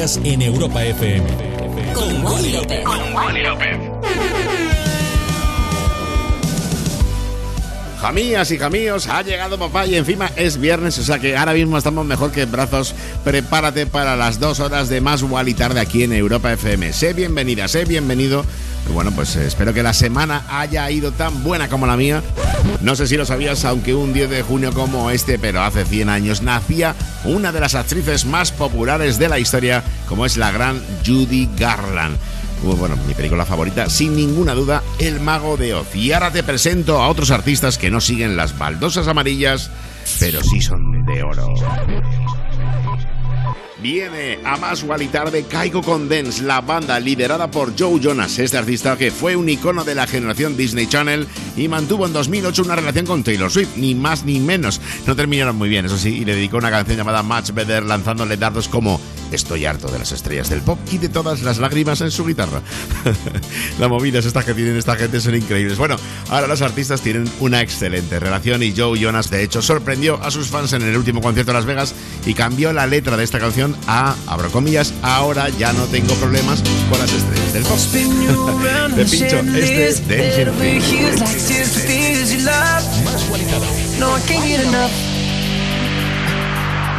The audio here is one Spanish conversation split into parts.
Menos en Europa FM. Con Wally López. Jamías y jamíos, ha llegado papá y encima es viernes, o sea que ahora mismo estamos mejor que en brazos. Prepárate para las dos horas de más y tarde aquí en Europa FM. Sé bienvenida, sé bienvenido. Bueno, pues eh, espero que la semana haya ido tan buena como la mía. No sé si lo sabías, aunque un 10 de junio como este, pero hace 100 años, nacía una de las actrices más populares de la historia, como es la gran Judy Garland. Uh, Bueno, mi película favorita, sin ninguna duda, El Mago de Oz. Y ahora te presento a otros artistas que no siguen las baldosas amarillas, pero sí son de oro. Viene a más y tarde Caigo con Dance, la banda liderada por Joe Jonas, este artista que fue un icono de la generación Disney Channel y mantuvo en 2008 una relación con Taylor Swift, ni más ni menos. No terminaron muy bien, eso sí, y le dedicó una canción llamada Much Better lanzándole dardos como Estoy harto de las estrellas del pop y de todas las lágrimas en su guitarra. Las movidas estas que tienen esta gente son increíbles. Bueno, ahora los artistas tienen una excelente relación y Joe Jonas de hecho sorprendió a sus fans en el último concierto de Las Vegas y cambió la letra de esta canción a, abro comillas, ahora ya no tengo problemas con las estrellas del pop. de pincho, este es Queen. No,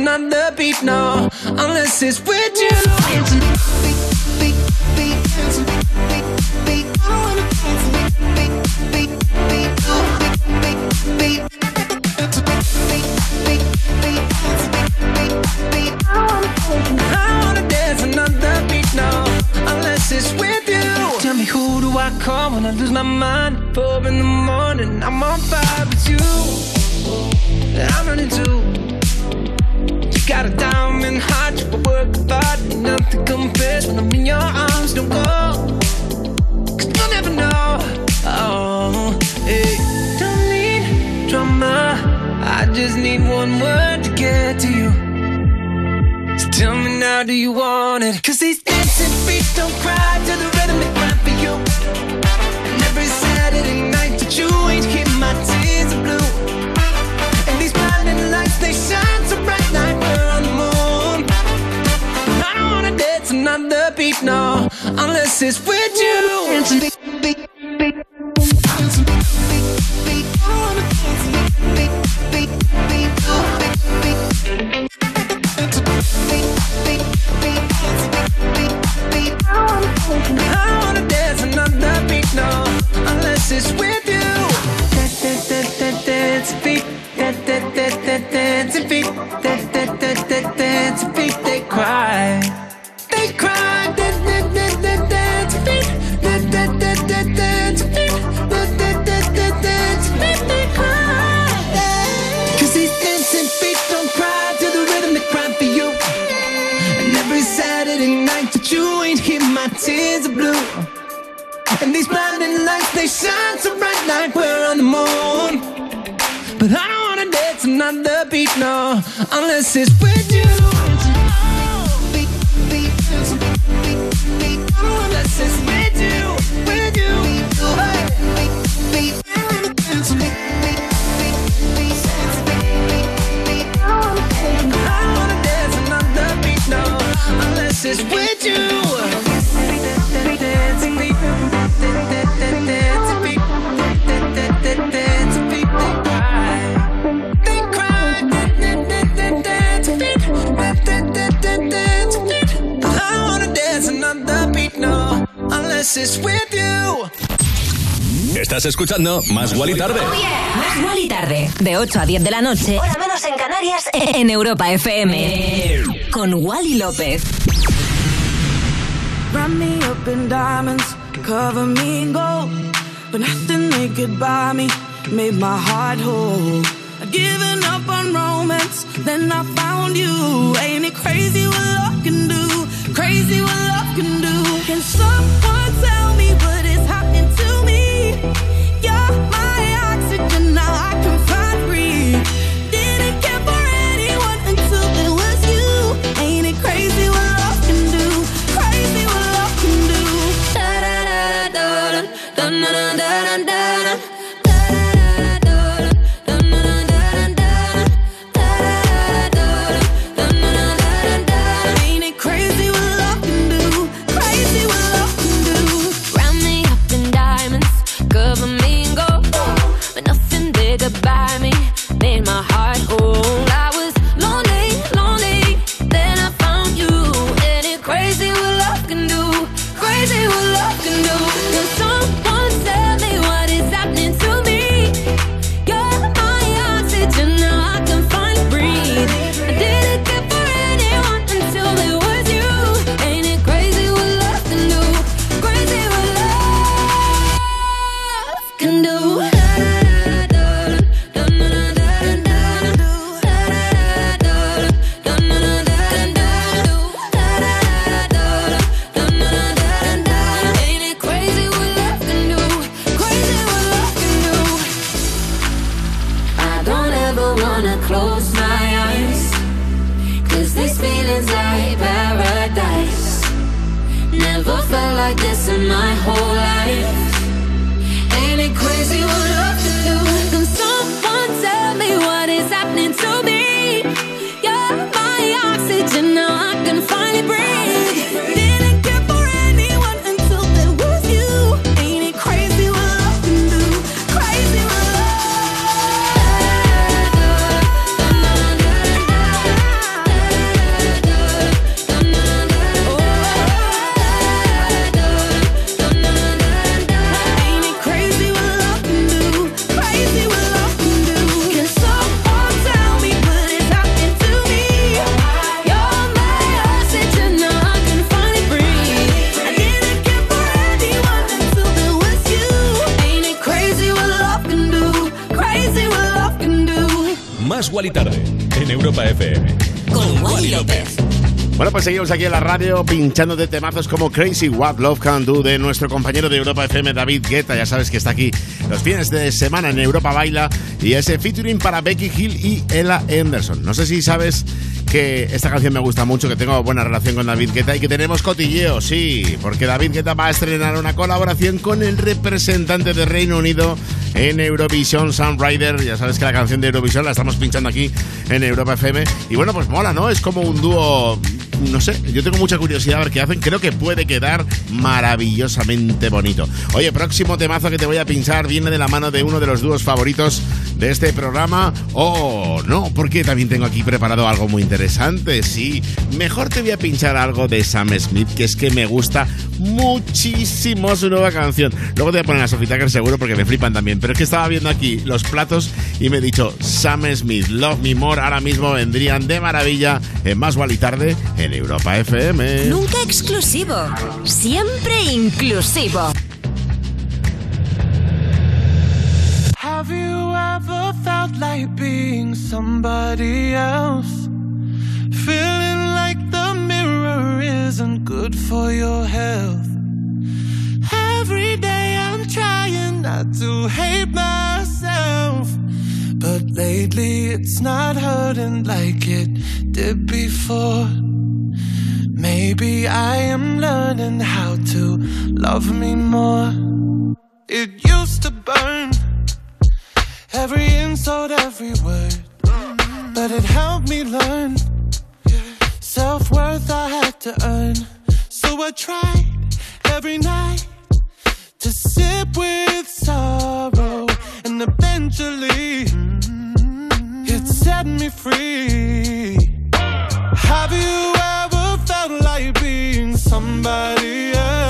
beating on the beat now, unless it's with you. Dancing, beat, I wanna beat. Who do I call when I lose my mind? Four in the morning, I'm on fire with you. I'm running too. Got a diamond heart, you work hard, nothing compares when I'm in your arms. Don't go, cause you'll never know. Oh, hey, don't need drama. I just need one word to get to you. So tell me now, do you want it? Cause these dancing feet don't cry to the rhythm they cry for you. And every Saturday night that you ain't keep beat, no, unless it's with you. I wanna dance another beat, no, unless it's with you. Like we're on the moon. But I don't wanna dance another beat, no, unless it's with you. Unless it's with you, with you. No, unless it's with you. It's with you. Estás escuchando Más Guali Tarde. Más Wally tarde, de 8 a 10 de la noche, hora menos en Canarias, en Europa FM. Con Wally López. Wrap me up in diamonds, cover me in gold. But nothing they could buy me made my heart whole. I'd given up on romance, then I found you. Ain't it crazy what love can do? Crazy what love can do. Can someone You're my pues seguimos aquí en la radio pinchando de temazos como Crazy What Love Can Do de nuestro compañero de Europa FM, David Guetta. Ya sabes que está aquí los fines de semana en Europa Baila y ese featuring para Becky Hill y Ella Anderson. No sé si sabes que esta canción me gusta mucho, que tengo buena relación con David Guetta y que tenemos cotilleo, sí, porque David Guetta va a estrenar una colaboración con el representante de Reino Unido en Eurovision, Sam Ryder. Ya sabes que la canción de Eurovision la estamos pinchando aquí en Europa FM. Y bueno, pues mola, ¿no? Es como un dúo no sé, yo tengo mucha curiosidad a ver qué hacen. Creo que puede quedar maravillosamente bonito. Oye, próximo temazo que te voy a pinchar viene de la mano de uno de los dúos favoritos de este programa. Oh, no, porque también tengo aquí preparado algo muy interesante. Sí, mejor te voy a pinchar algo de Sam Smith, que es que me gusta muchísimo su nueva canción. Luego te voy a poner a Sophie Tucker seguro porque me flipan también. Pero es que estaba viendo aquí los platos y me he dicho Sam Smith, Love Me More, ahora mismo vendrían de maravilla en Más y Tarde en Europa FM. Nunca exclusivo, siempre inclusivo. Ever felt like being somebody else? Feeling like the mirror isn't good for your health. Every day I'm trying not to hate myself. But lately it's not hurting like it did before. Maybe I am learning how to love me more. It used to burn every insult, every word, but it helped me learn self worth I had to earn. So I tried every night to sip with sorrow, and eventually it set me free. Have you ever felt like being somebody else?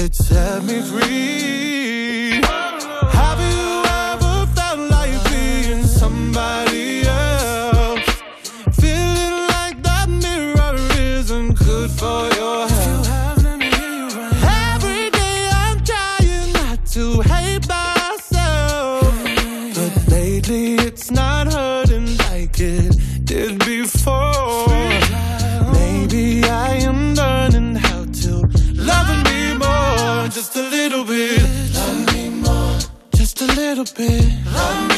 it set me free. Little bit. Love me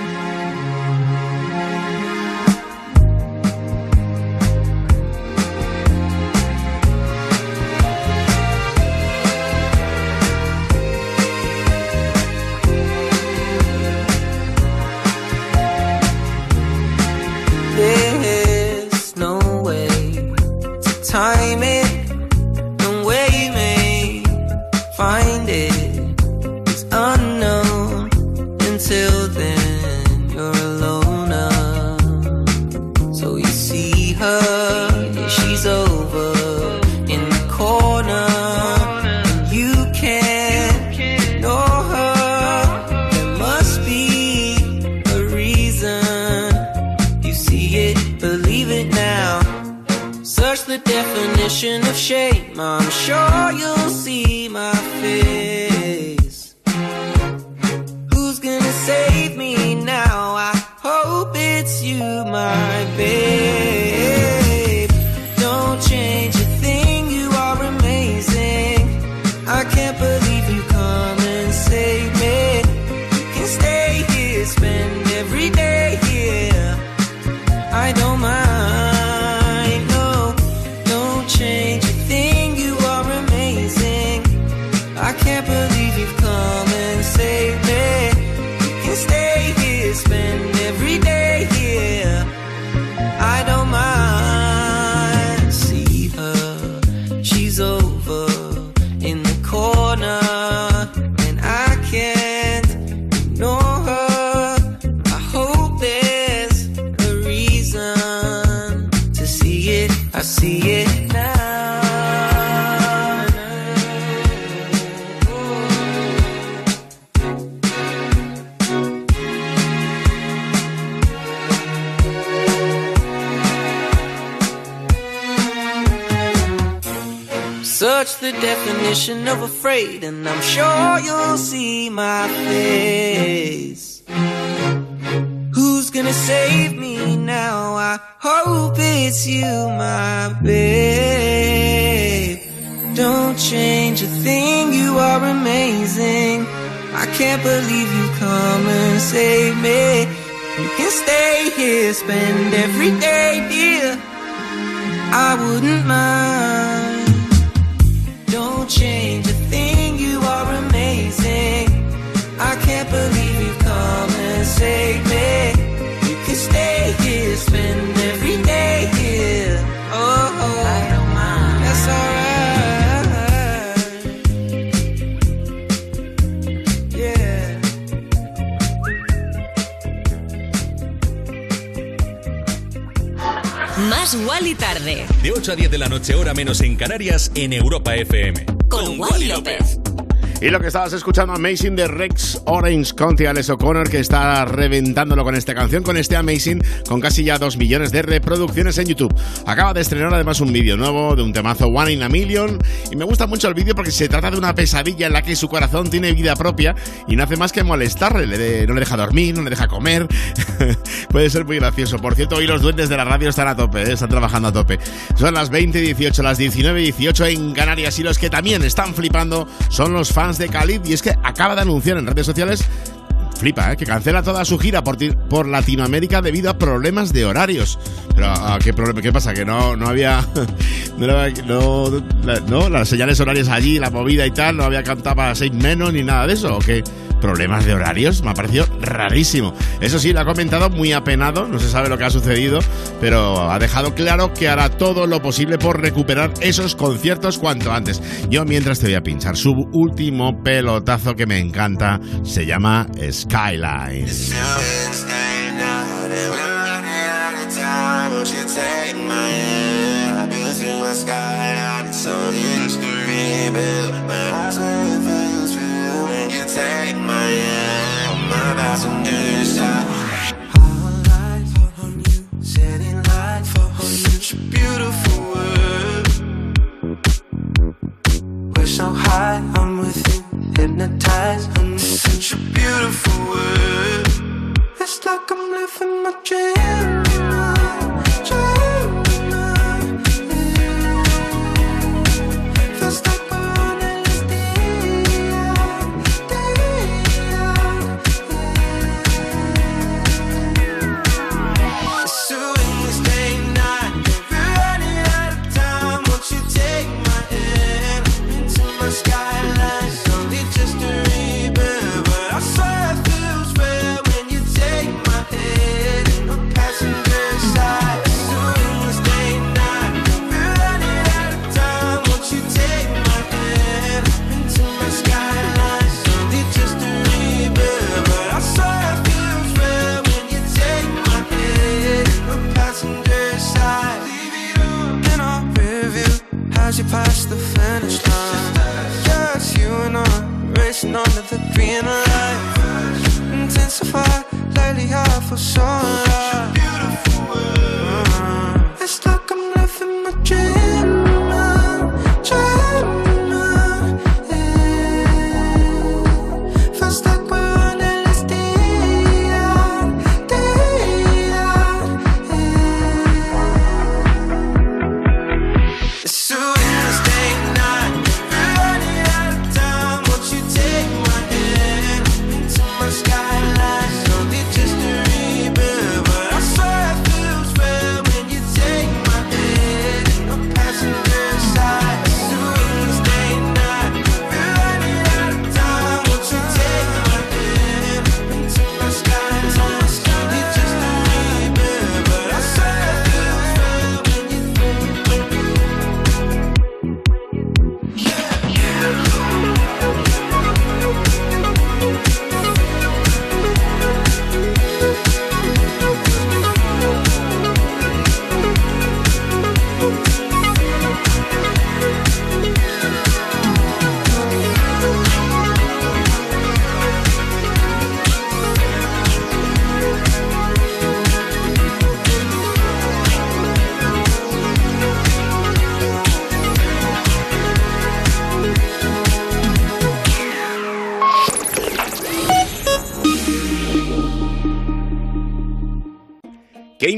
Menos en Canarias, en Europa FM. Con Wally López. Y lo que estabas escuchando, Amazing de Rex Orange County, Alex O'Connor, que está reventándolo con esta canción, con este Amazing, con casi ya 2 millones de reproducciones en YouTube. Acaba de estrenar además un vídeo nuevo de un temazo One in a Million. Y me gusta mucho el vídeo porque se trata de una pesadilla en la que su corazón tiene vida propia y no hace más que molestarle. Le no le deja dormir, no le deja comer. Puede ser muy gracioso. Por cierto, hoy los duendes de la radio están a tope, ¿eh? están trabajando a tope. Son las 20.18, las 19.18 en Canarias y los que también están flipando son los fans de Khalid y es que acaba de anunciar en redes sociales flipa, ¿eh? que cancela toda su gira por, por Latinoamérica debido a problemas de horarios. Pero, ¿a qué, problema, ¿qué pasa? Que no, no había. No, no, las señales horarias allí, la movida y tal, no había cantado para seis menos ni nada de eso. ¿O qué? ¿Problemas de horarios? Me ha parecido rarísimo. Eso sí, lo ha comentado muy apenado, no se sabe lo que ha sucedido, pero ha dejado claro que hará todo lo posible por recuperar esos conciertos cuanto antes. Yo mientras te voy a pinchar su último pelotazo que me encanta, se llama Skyline. Such a beautiful world. We're so high, I'm with you, hypnotized. And it's such a beautiful world. It's like I'm living my dream. dream. Past the finish line. Just you and I racing under the green light. Intensify lately, I feel so alive. It's like I'm living my dream, Qué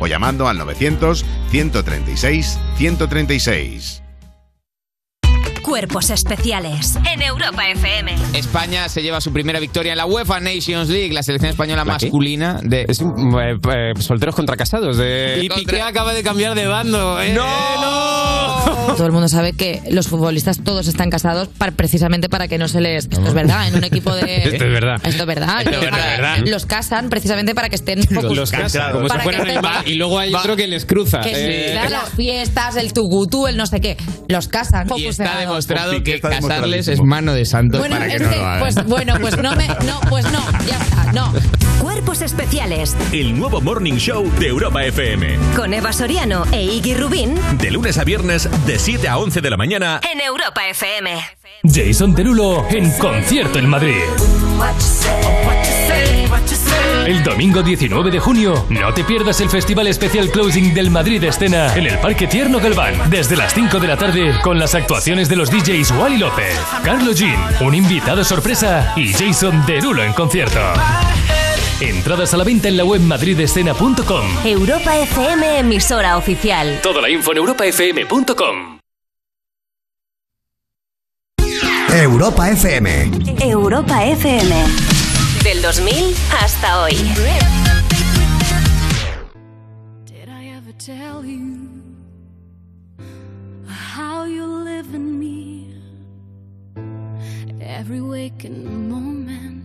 o llamando al 900 136 136. Cuerpos especiales en Europa FM. España se lleva su primera victoria en la UEFA Nations League, la selección española masculina de Es un, eh, eh, solteros contra casados. De... Y Piqué acaba de cambiar de bando. ¿eh? Todo el mundo sabe que los futbolistas todos están casados para- precisamente para que no se les. Esto es verdad, en un equipo de. Esto es verdad. Esto es verdad. Esto es verdad, verdad. Los casan precisamente para que estén focus- Los casan, como si fueran estén- Neymar, y luego hay otro que les cruza. que Eh, sí, las fiestas, el tugutú, el no sé qué. Los casan. y está demostrado que casarles es mano de santo Bueno, para que es no que, lo hagan. pues bueno, pues no me. No, pues no, ya está, no. Cuerpos especiales El nuevo Morning Show de Europa FM. con Eva Soriano e Iggy Rubín De lunes a viernes, de 7 a 11 de la mañana. en Europa FM. Jason Derulo en concierto en Madrid. El domingo 19 de junio, no te pierdas el Festival Especial Closing del Madrid Escena en el Parque Tierno Galván, desde las 5 de la tarde, con las actuaciones de los DJs Wally López, Carlos Jean, un invitado sorpresa y Jason Derulo en concierto. Entradas a la venta en la web madridescena.com. Europa FM, emisora oficial. Toda la info en europafm.com. Europa FM. Europa FM. Del 2000 hasta hoy. Did I ever tell you how you live in me? Every waking moment,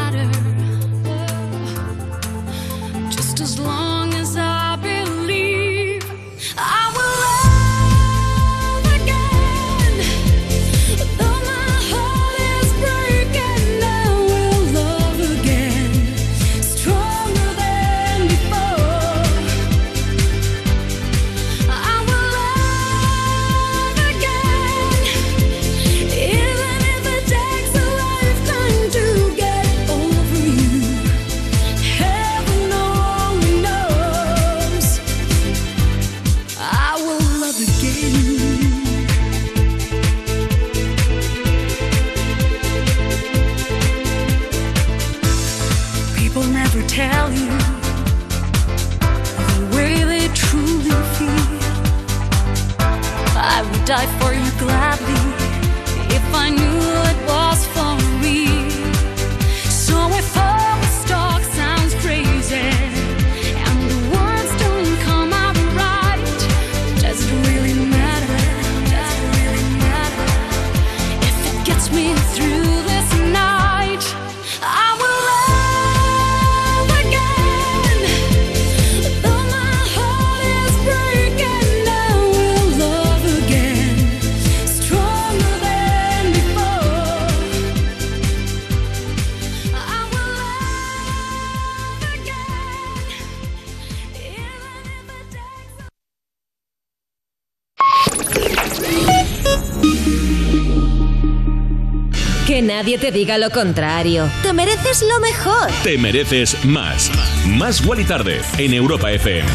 Que nadie te diga lo contrario. Te mereces lo mejor. Te mereces más. Más Wally Tarde en Europa FM.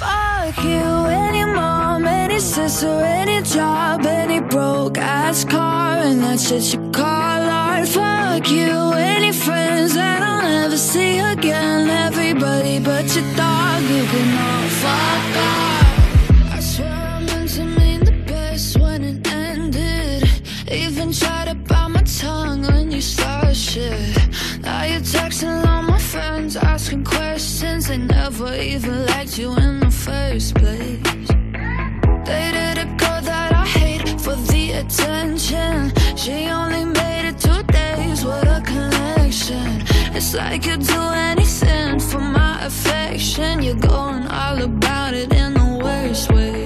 Fuck you, any mom, any sister, any job, any broke ass car, and that shit you call art. Fuck you, any friends that I'll never see again. Everybody but your dog, you can all fuck off. I swear I meant to mean the best when it ended. Even tried to when you start shit. Now you're texting all my friends, asking questions. They never even liked you in the first place. Dated a girl that I hate for the attention. She only made it two days with a connection. It's like you'd do anything for my affection. You're going all about it in the worst ways.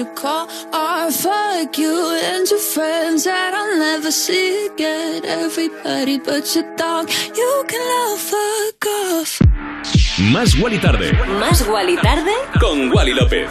You call art. Fuck you and your friends that I'll never see again. Everybody but your dog, you can fuck off. Más Wally Tarde Más Wally Tarde con Wally López.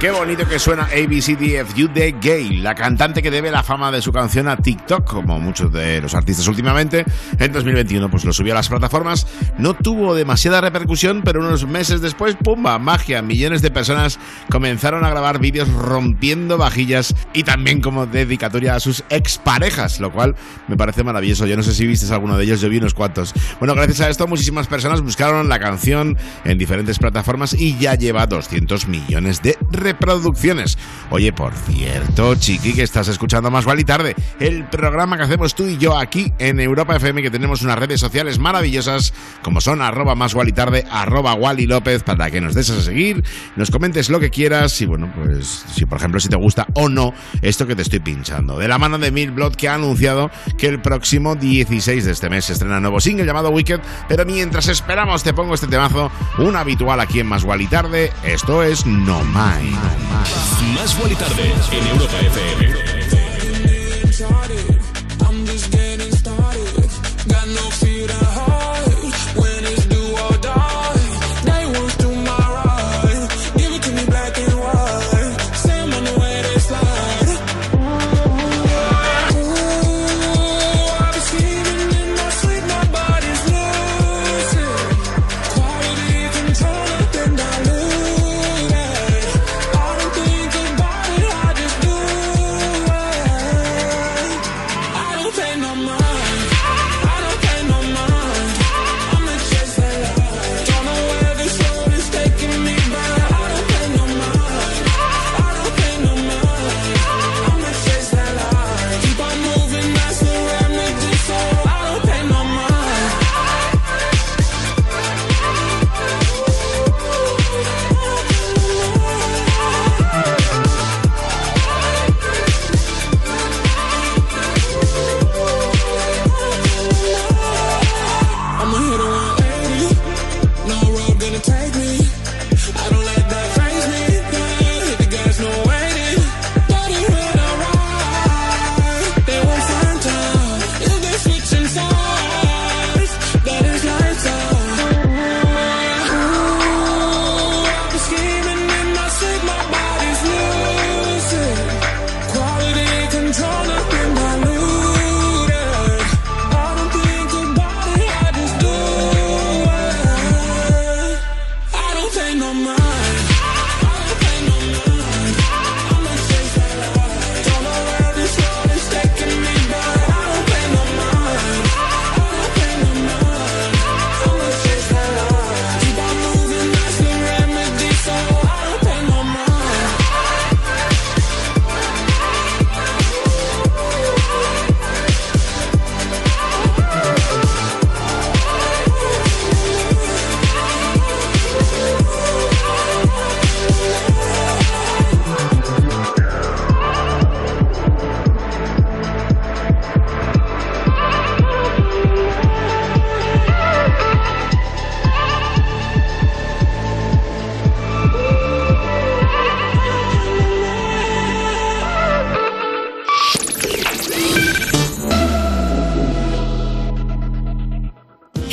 Qué bonito que suena ABCDFU de Gay, la cantante que debe la fama de su canción a TikTok, como muchos de los artistas últimamente. En 2021 pues lo subió a las plataformas, no tuvo demasiada repercusión, pero unos meses después, ¡pumba! Magia, millones de personas comenzaron a grabar vídeos rompiendo vajillas y también como dedicatoria a sus exparejas, lo cual me parece maravilloso. Yo no sé si viste alguno de ellos, yo vi unos cuantos. Bueno, gracias a esto muchísimas personas buscaron la canción en diferentes plataformas y ya lleva 200 millones de reproducciones. Oye, por cierto, chiqui, que estás escuchando Más Wally Tarde, el programa que hacemos tú y yo aquí en Europa FM, que tenemos unas redes sociales maravillosas, como son arroba más Wally Tarde, arroba Wally López, para que nos des a seguir, nos comentes lo que quieras y bueno, pues si por ejemplo si te gusta o no esto que te estoy pinchando. De la mano de Mil Blood, que ha anunciado que el próximo 16 de este mes estrena un nuevo single llamado Wicked, pero mientras esperamos te pongo este temazo, un habitual aquí en Más Wally Tarde, esto es No Mind. Más Wally Tarde en Europa FM.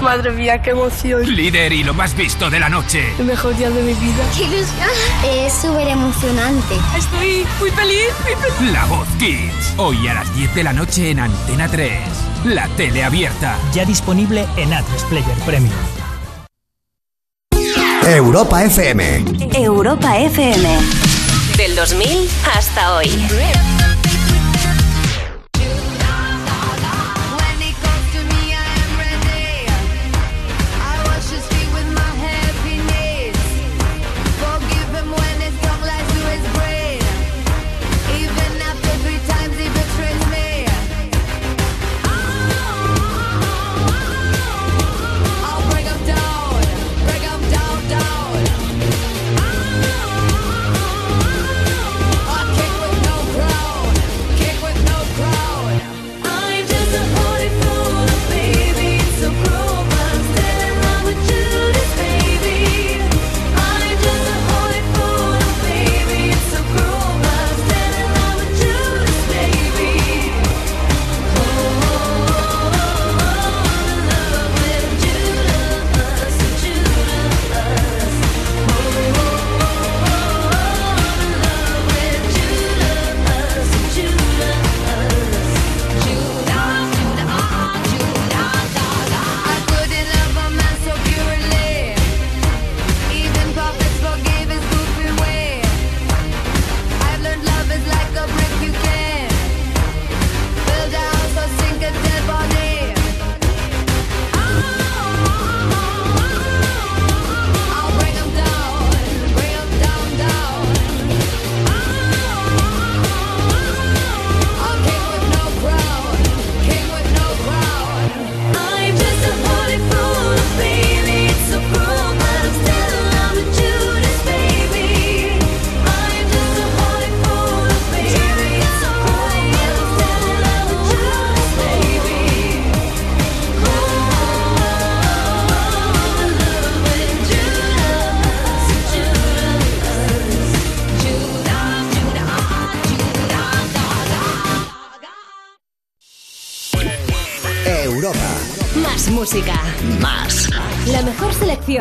Madre mía, qué emoción. Líder y lo más visto de la noche. El mejor día de mi vida. ¡Qué ilusión! Es súper emocionante. Estoy muy feliz, muy feliz. La Voz Kids. Hoy a las 10 de la noche en Antena 3. La tele abierta. Ya disponible en Atlas Player Premium. Europa FM. Europa FM. Del 2000 hasta hoy.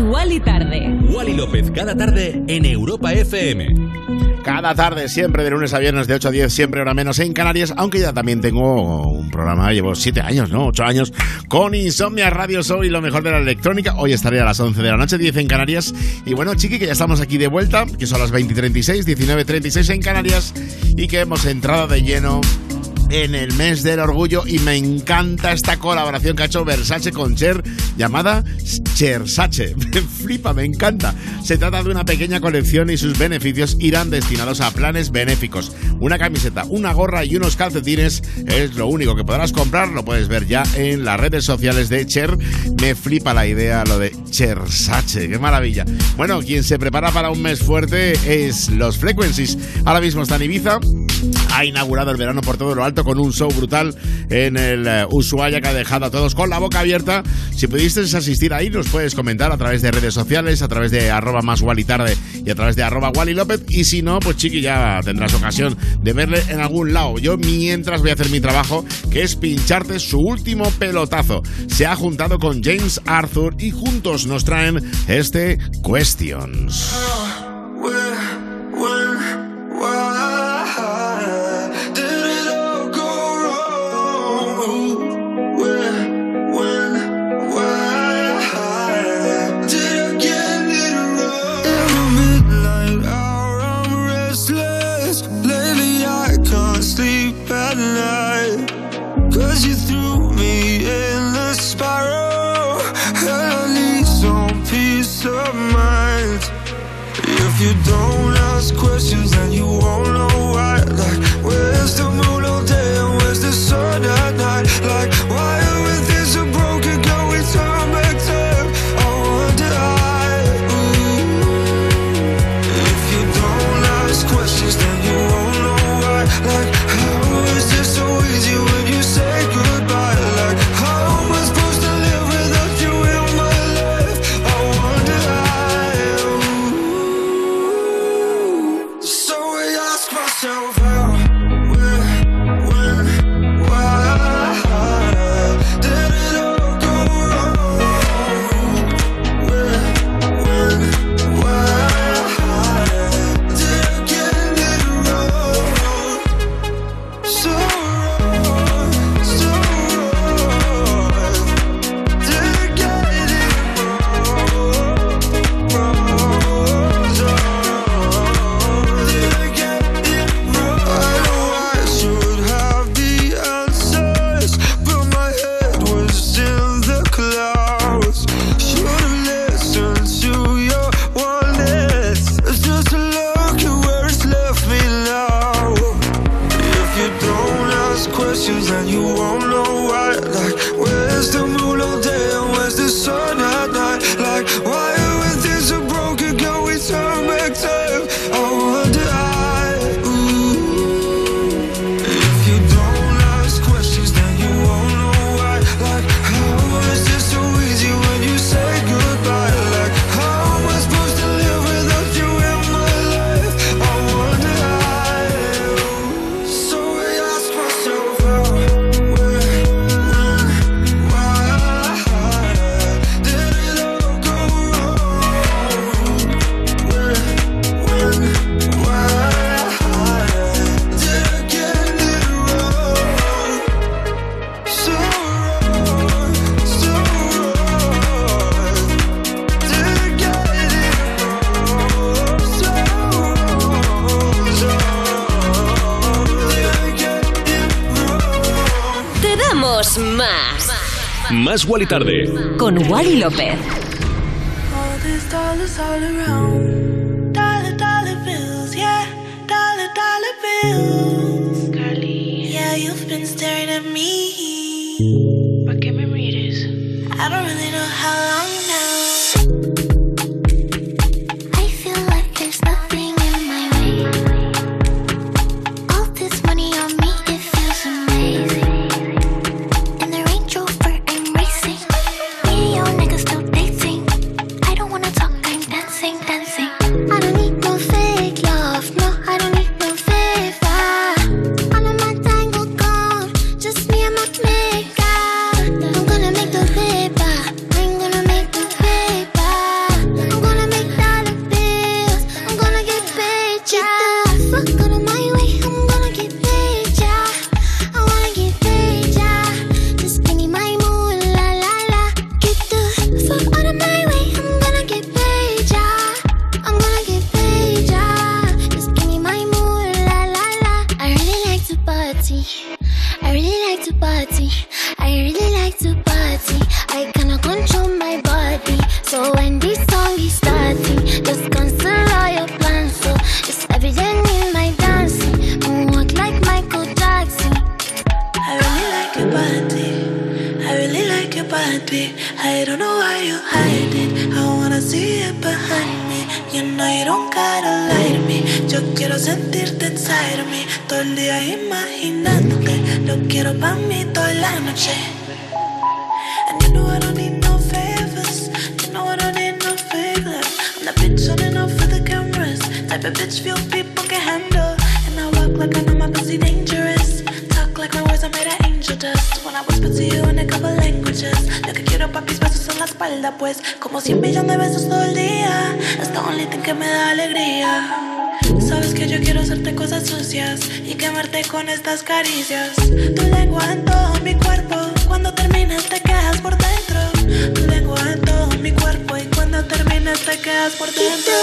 Wally tarde. Wally López cada tarde en Europa FM. Cada tarde, siempre de lunes a viernes, de 8 a 10, siempre hora menos en Canarias, aunque ya también tengo un programa, llevo 7 años, ¿no? 8 años, con Insomnia Radio Show y lo mejor de la electrónica. Hoy estaré a las 11 de la noche, 10 en Canarias. Y bueno, chiqui, que ya estamos aquí de vuelta, que son las 20.36, 19.36 en Canarias, y que hemos entrado de lleno en el mes del orgullo y me encanta esta colaboración que ha hecho Versace con Cher llamada Chersace. Me flipa, me encanta. Se trata de una pequeña colección y sus beneficios irán destinados a planes benéficos. Una camiseta, una gorra y unos calcetines es lo único que podrás comprar. Lo puedes ver ya en las redes sociales de Cher. Me flipa la idea lo de Chersace. Qué maravilla. Bueno, quien se prepara para un mes fuerte es Los Frequencies. Ahora mismo está en Ibiza. Ha inaugurado el verano por todo lo alto con un show brutal en el eh, Ushuaia que ha dejado a todos con la boca abierta. Si pudiste asistir ahí, nos puedes comentar a través de redes sociales, a través de arroba más Wally tarde y a través de arroba Wally López. Y si no, pues chiqui, ya tendrás ocasión de verle en algún lado. Yo mientras voy a hacer mi trabajo, que es pincharte su último pelotazo. Se ha juntado con James Arthur y juntos nos traen este Questions. Wally Tarde. Con Wally López. And you know I don't need no favors. You know I don't need no favors. I'm the bitch running off for the cameras. Type of bitch few people can handle. And I walk like I know my pussy dangerous. Talk like my words are made of angel dust. When I whisper to you in a couple languages. Lo que quiero papis besos en la espalda, pues. Sabes que yo quiero hacerte cosas sucias y quemarte con estas caricias. Tu lengua en todo mi cuerpo. Cuando terminas te quedas por dentro. Tu lengua en todo mi cuerpo y cuando terminas te quedas por dentro.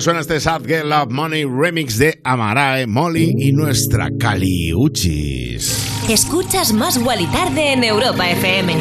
Suena este Sad Girl Love Money remix de Amarae, Molly y nuestra Caliuchis. Escuchas Más Wally Tarde en Europa FM.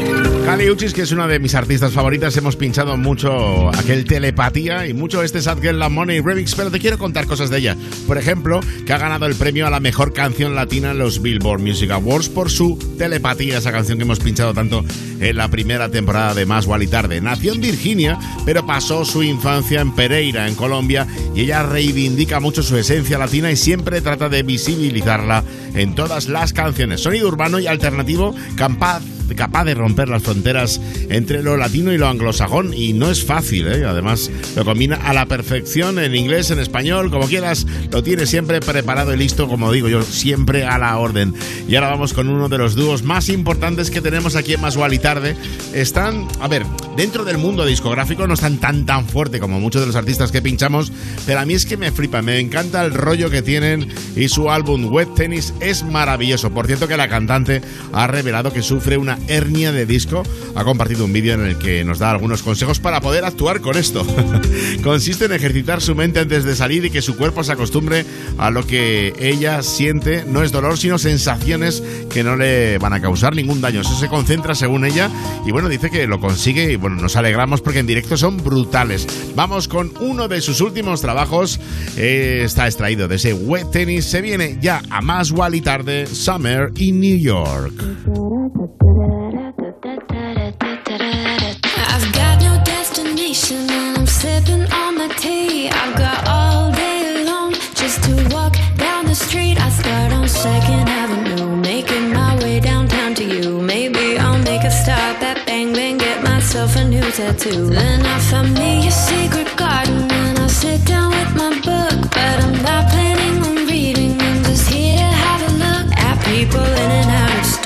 Caliuchis, que es una de mis artistas favoritas, hemos pinchado mucho aquel telepatía y mucho este Sad Girl Love Money remix, pero te quiero contar cosas de ella. Por ejemplo, que ha ganado el premio a la mejor canción latina en los Billboard Music Awards por su telepatía, esa canción que hemos pinchado tanto en la primera temporada de Más Wally Tarde. Nació en Virginia, pero pasó su infancia en Pereira, en Colombia, y ella reivindica mucho su esencia latina y siempre trata de visibilizarla en todas las canciones. Urbano y alternativo capaz capaz de romper las fronteras entre lo latino y lo anglosajón y no es fácil, ¿eh? además lo combina a la perfección en inglés, en español, como quieras, lo tiene siempre preparado y listo, como digo yo, siempre a la orden. Y ahora vamos con uno de los dúos más importantes que tenemos aquí en Más y. Están, a ver, dentro del mundo discográfico no están tan tan fuerte como muchos de los artistas que pinchamos, pero a mí es que me flipa, me encanta el rollo que tienen y su álbum Wet Tennis es maravilloso. Por cierto que la cantante ha revelado que sufre una hernia de disco. Ha compartido un vídeo en el que nos da algunos consejos para poder actuar con esto. Consiste en ejercitar su mente antes de salir y que su cuerpo se acostumbre a lo que ella siente. No es dolor, sino sensaciones que no le van a causar ningún daño. Eso se concentra según ella y bueno, dice que lo consigue y bueno, nos alegramos porque en directo son brutales. Vamos con uno de sus últimos trabajos. Eh, está extraído de ese wet tennis. Se viene ya a más y tarde, Summer in New York. I've got no destination and I'm sipping on my tea. I've got all day long just to walk down the street. I start on Second Avenue, making my way downtown to you. Maybe I'll make a stop at Bang Bang, get myself a new tattoo. Then I find me a secret garden and I sit down with my book, but I'm not playing.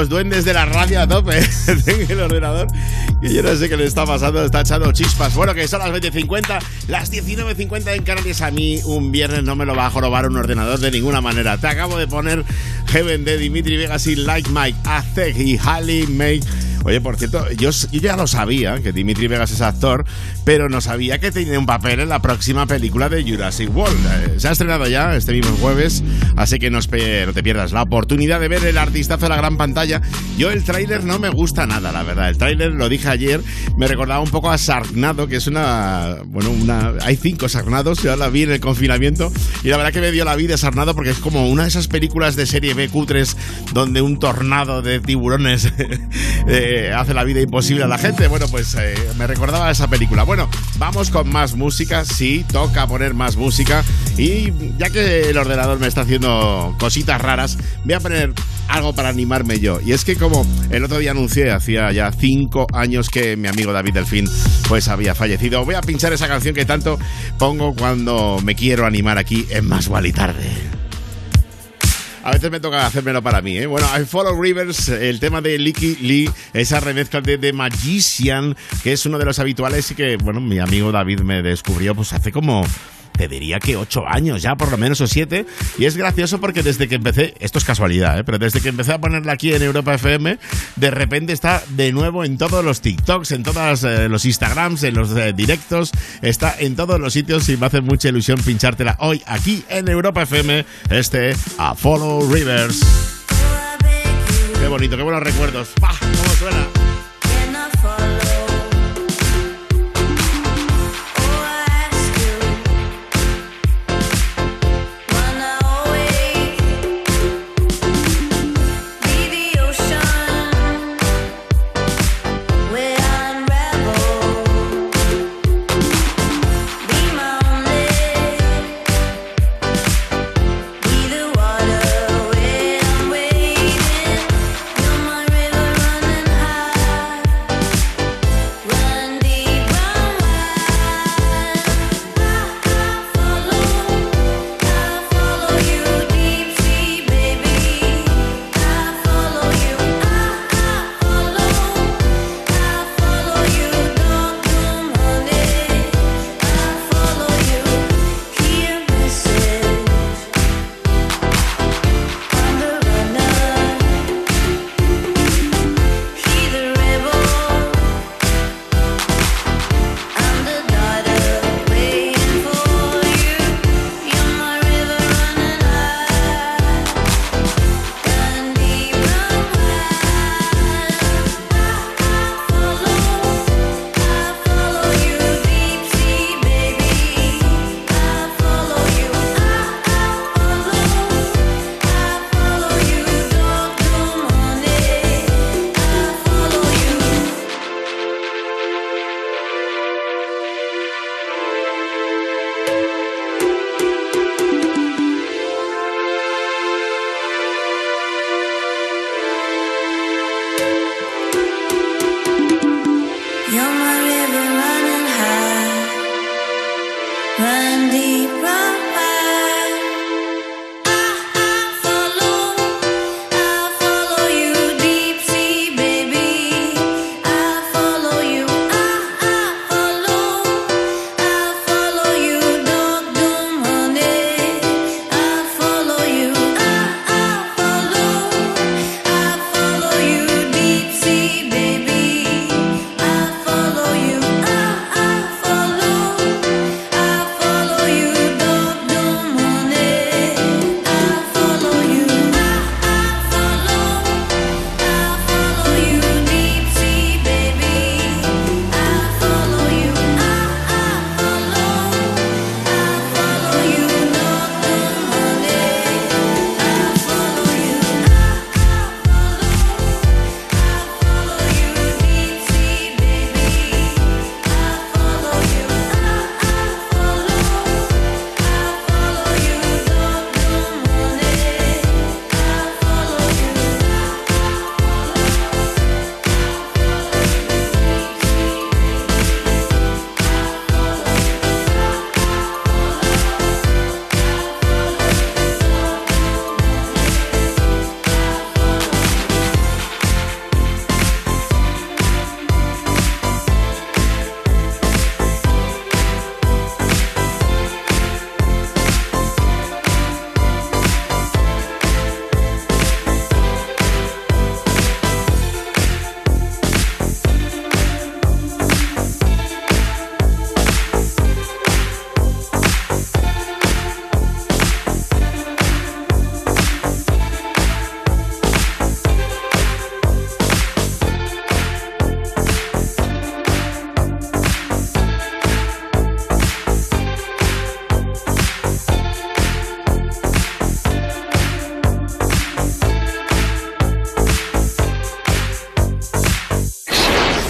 Los duendes de la radio a tope. Tengo el ordenador y yo no sé qué le está pasando, está echando chispas. Bueno, que son las 20.50, las 19.50 en Canarias. A mí un viernes no me lo va a jorobar un ordenador de ninguna manera. Te acabo de poner Heaven de Dimitri Vegas y Like Mike, Aztec y Halle May. Oye, por cierto, yo, yo ya lo sabía, que Dimitri Vegas es actor, pero no sabía que tenía un papel en la próxima película de Jurassic World. Eh, Se ha estrenado ya este mismo jueves, así que no, no te pierdas la oportunidad de ver el artistazo a la gran pantalla. Yo el tráiler no me gusta nada, la verdad. El tráiler, lo dije ayer, me recordaba un poco a Sarnado, que es una... Bueno, una... Hay cinco Sarnados, yo la vi en el confinamiento, y la verdad que me dio la vida Sarnado porque es como una de esas películas de serie B cutres donde un tornado de tiburones eh, hace la vida imposible a la gente. Bueno, pues eh, me recordaba esa película. Bueno, vamos con más música. Sí, toca poner más música. Y ya que el ordenador me está haciendo cositas raras, voy a poner algo para animarme yo. Y es que como el otro día anuncié, hacía ya cinco años que mi amigo David Delfín pues había fallecido. Voy a pinchar esa canción que tanto pongo cuando me quiero animar aquí en Más y Tarde. A veces me toca hacérmelo para mí, ¿eh? Bueno, I Follow Rivers, el tema de Licky Lee, esa remezcla de The Magician, que es uno de los habituales y que, bueno, mi amigo David me descubrió pues hace como te diría que ocho años ya, por lo menos, o siete. Y es gracioso porque desde que empecé, esto es casualidad, ¿eh? pero desde que empecé a ponerla aquí en Europa FM, de repente está de nuevo en todos los TikToks, en todos eh, los Instagrams, en los eh, directos, está en todos los sitios y me hace mucha ilusión pinchártela hoy aquí en Europa FM, este A Follow Rivers. Qué bonito, qué buenos recuerdos. ¡Pah! ¿Cómo suena?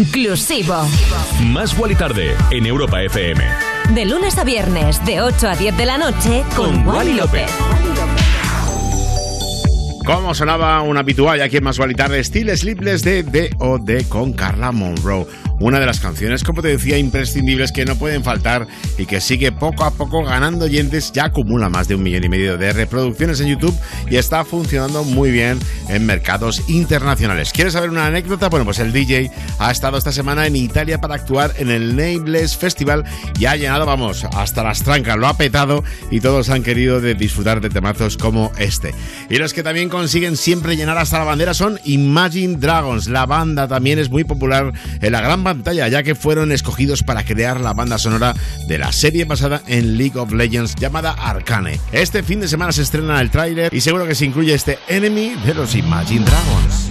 Inclusivo. Más Wally Tarde en Europa FM. De lunes a viernes, de 8 a 10 de la noche, con, Wally López. Como sonaba un habitual aquí en Más Vale Tarde, Still Sleepless de D.O.D. con Carla Monroe. Una de las canciones, como te decía, imprescindibles que no pueden faltar y que sigue poco a poco ganando oyentes. Ya acumula más de un millón y medio de reproducciones en YouTube y está funcionando muy bien en mercados internacionales. ¿Quieres saber una anécdota? Bueno, pues el DJ ha estado esta semana en Italia para actuar en el Nameless Festival y ha llenado, vamos, hasta las trancas, lo ha petado y todos han querido de disfrutar de temazos como este. Y los que también consiguen siempre llenar hasta la bandera son Imagine Dragons. La banda también es muy popular en la gran pantalla, ya que fueron escogidos para crear la banda sonora de la serie basada en League of Legends llamada Arcane. Este fin de semana se estrena el tráiler y seguro que se incluye este Enemy de los Imagine Dragons.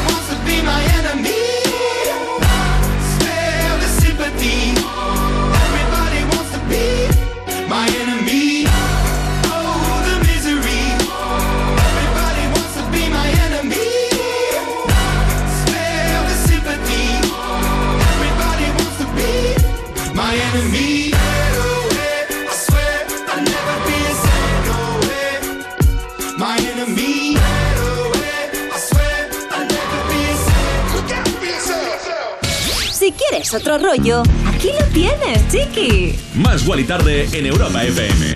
be my enemy. Otro rollo, aquí lo tienes, chiqui. Más Wally Tarde en Europa FM.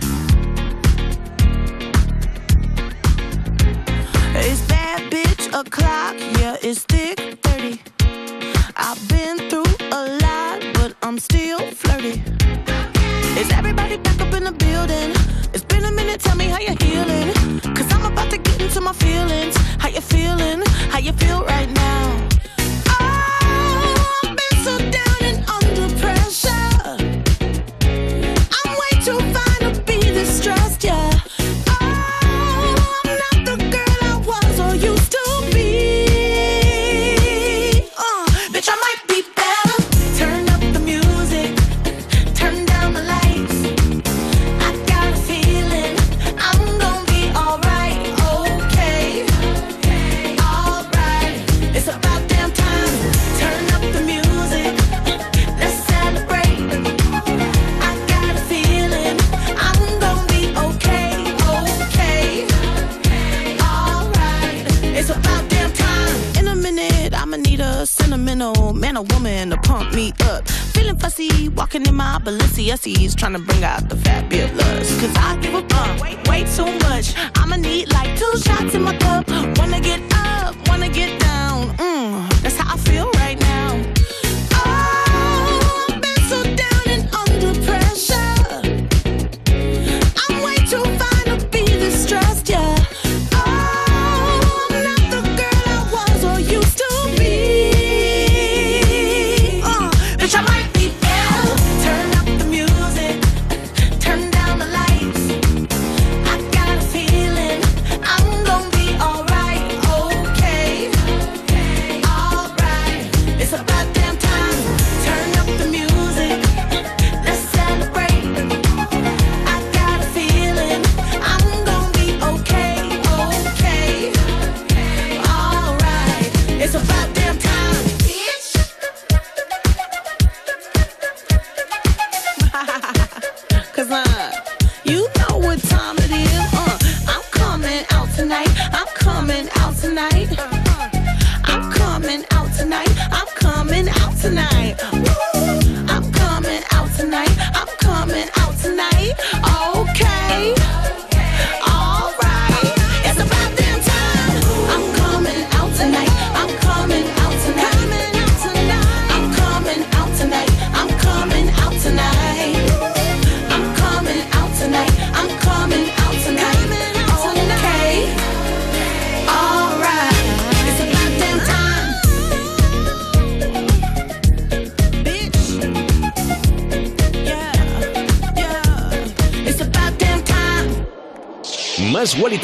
It's bad bitch o'clock, yeah, it's thick 30. I've been through a lot, but I'm still flirty. Is everybody back up in the building? It's been a minute, tell me how you're healing. Cause I'm about to get into my feelings. How you feeling? How you feel right now? I'm way too fine to be distressed, yeah.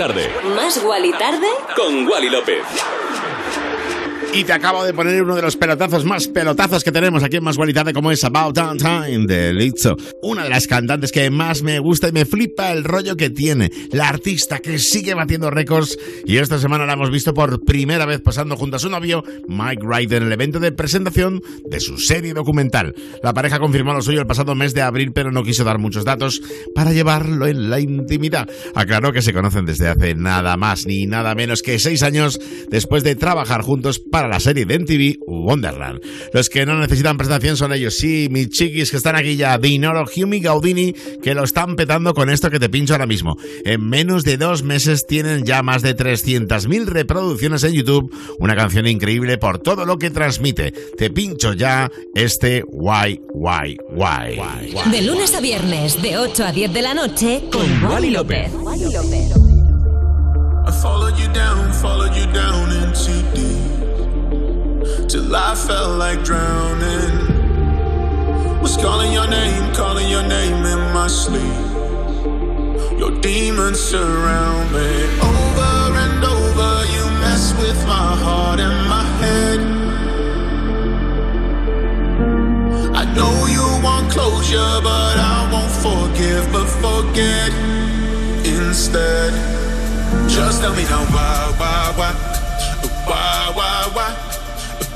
Tarde. Más Wally tarde. Con Wally López. Y te acabo de poner uno de los pelotazos más pelotazos que tenemos aquí en Más Guali Tarde, como es About Down Time de Lizzo. Una de las cantantes que más me gusta y me flipa el rollo que tiene. La artista que sigue batiendo récords y esta semana la hemos visto por primera vez pasando junto a su novio Mike Wright en el evento de presentación de su serie documental. La pareja confirmó lo suyo el pasado mes de abril, pero no quiso dar muchos datos para llevarlo en la intimidad. Aclaró que se conocen desde hace nada más ni nada menos que seis años después de trabajar juntos para la serie de MTV Wonderland. Los que no necesitan presentación son ellos, sí, mis chiquis que están aquí ya, Dinoro, Hume y Gaudini, que lo están petando con esto que te pincho ahora mismo. En menos de dos meses tienen ya más de 300.000 reproducciones en YouTube, una canción increíble por todo lo que transmite. Te pincho ya este Why, Why, Why. De lunes a viernes, de 8 a 10 de la noche, con Wally López. I followed you down, followed you down into deep. Till I felt like drowning. Was calling your name, calling your name in my sleep. Your demons surround me. Over and over, you mess with my heart and my head. I know you want closure, but I won't forgive, but forget instead. Just tell me now why, why, why, why, why, why?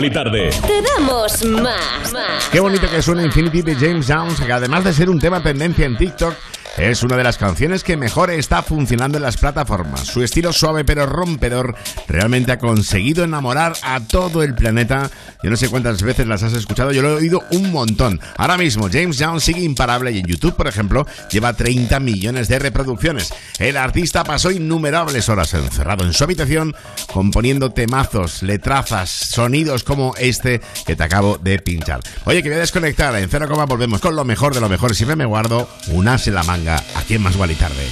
Y tarde. Te damos más. más Qué bonito que suena Infinity de James Jones, que además de ser un tema tendencia en TikTok, es una de las canciones que mejor está funcionando en las plataformas. Su estilo suave pero rompedor realmente ha conseguido enamorar a todo el planeta. Yo no sé cuántas veces las has escuchado, yo lo he oído un montón. Ahora mismo James Jones sigue imparable y en YouTube, por ejemplo, lleva 30 millones de reproducciones. El artista pasó innumerables horas encerrado en su habitación componiendo temazos, letrazas, sonidos como este que te acabo de pinchar. Oye, que voy a desconectar. En cero coma volvemos con lo mejor de lo mejor. Siempre me guardo un as en la manga aquí en Más Gual y Tarde.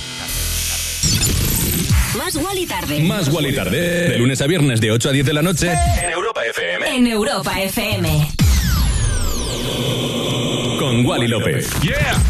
Más Wally tarde. Más Wally tarde. De lunes a viernes de 8 a 10 de la noche. En Europa FM. En Europa FM. Con Wally López. ¡Yeah!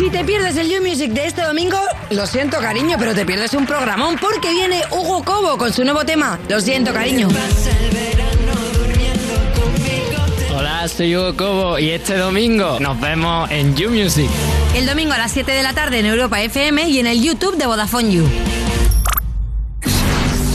Si te pierdes el You Music de este domingo, lo siento cariño, pero te pierdes un programón porque viene Hugo Cobo con su nuevo tema. Lo siento cariño. Hola, soy Hugo Cobo y este domingo nos vemos en You Music. El domingo a las 7 de la tarde en Europa FM y en el YouTube de Vodafone You.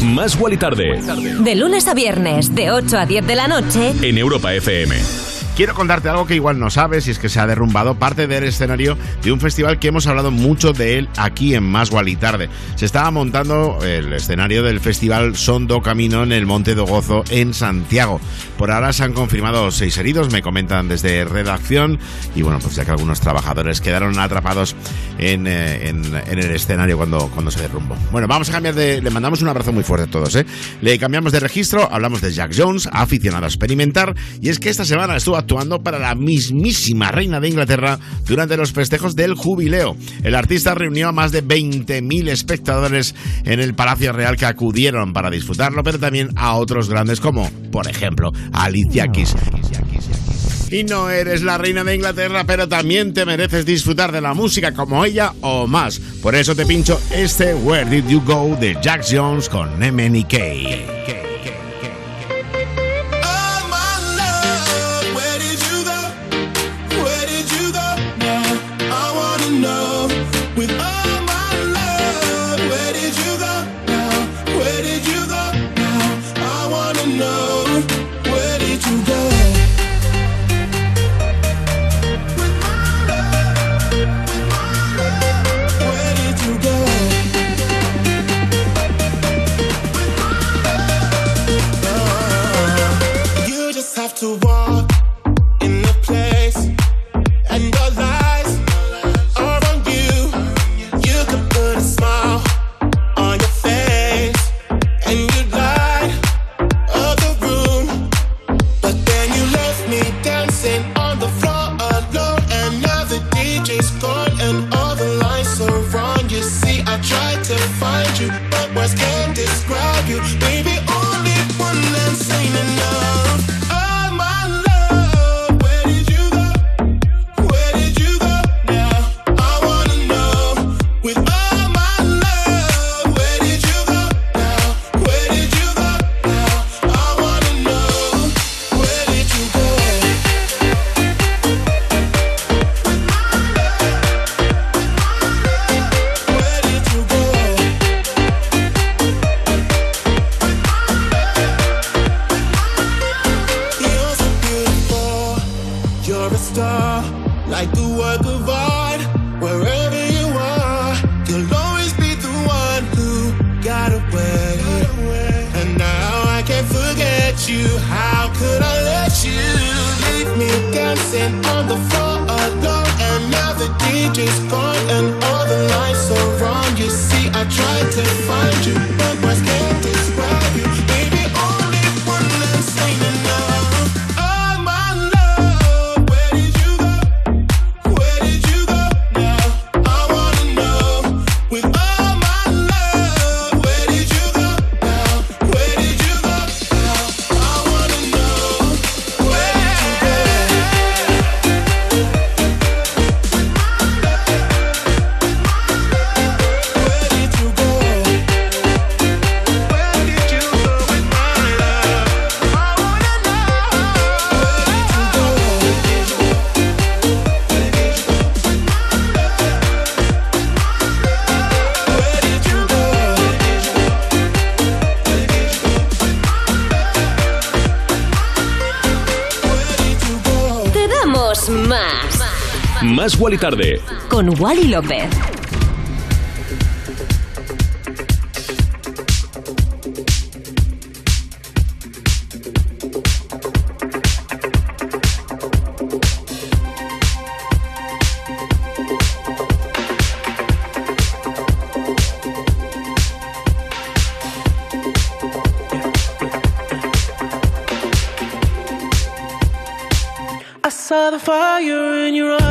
Más Wally tarde. De lunes a viernes, de 8 a 10 de la noche. En Europa FM. Quiero contarte algo que igual no sabes y es que se ha derrumbado parte del escenario de un festival que hemos hablado mucho de él aquí en Más y Tarde. Se estaba montando el escenario del festival Sondo Camino en el Monte do Gozo en Santiago. Por ahora se han confirmado seis heridos, me comentan desde redacción y bueno, pues ya que algunos trabajadores quedaron atrapados en, eh, en- en el escenario cuando, cuando se derrumbó. Bueno, vamos a cambiar de... Le mandamos un abrazo muy fuerte a todos, ¿eh? Le cambiamos de registro, hablamos de Jack Jones, aficionado a experimentar, y es que esta semana estuvo actuando para la mismísima reina de Inglaterra durante los festejos del jubileo. El artista reunió a más de 20.000 espectadores en el Palacio Real que acudieron para disfrutarlo, pero también a otros grandes como, por ejemplo, Alicia Keys. Y no eres la reina de Inglaterra, pero también te mereces disfrutar de la música como ella o más. Por eso te pincho este Where Did You Go de Jack Jones con MNK. Más Wally Tarde. Con Wally López. I saw the fire in your eyes.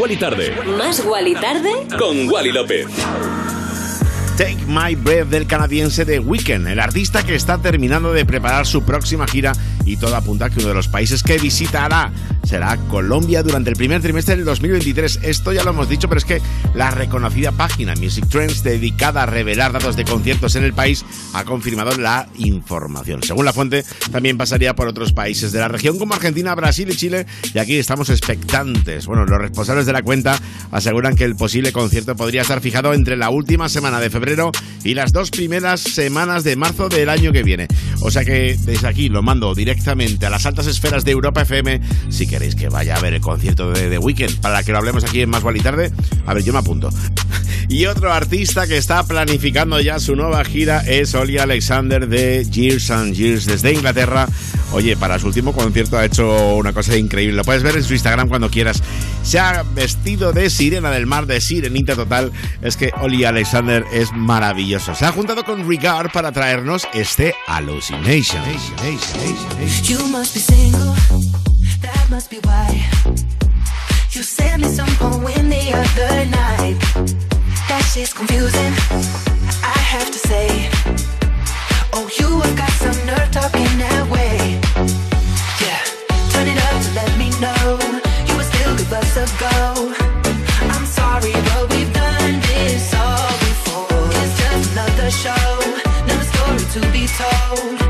Wally Tarde. Más Wally tarde. Con Wally López. Take My Breath del canadiense The Weeknd, el artista que está terminando de preparar su próxima gira y todo apunta a que uno de los países que visitará será Colombia durante el primer trimestre del 2023. Esto ya lo hemos dicho, pero es que la reconocida página Music Trends dedicada a revelar datos de conciertos en el país ha confirmado la información. Según la fuente, también pasaría por otros países de la región como Argentina, Brasil y Chile y aquí estamos expectantes. Bueno, los responsables de la cuenta aseguran que el posible concierto podría estar fijado entre la última semana de febrero y las dos primeras semanas de marzo del año que viene. O sea que desde aquí lo mando directamente a las altas esferas de Europa FM si queréis que vaya a ver el concierto de The Weeknd para que lo hablemos aquí en Más y Tarde. A ver, yo me apunto. Y otro artista que está planificando ya su nueva gira es Oli Alexander de Years and Years desde Inglaterra. Oye, para su último concierto ha hecho una cosa increíble. Lo puedes ver en su Instagram cuando quieras. Se ha vestido de sirena del mar, de sirenita total. Es que Oli Alexander es maravilloso. Se ha juntado con Regard para traernos este Hallucination. You must be single, that must be why. You sent me some poem the other night. That shit's confusing, I have to say Oh, you have got some nerve talking that way. Yeah, turn it up to let me know You were still give us a go I'm sorry, but we've done this all before. It's just another show, another story to be told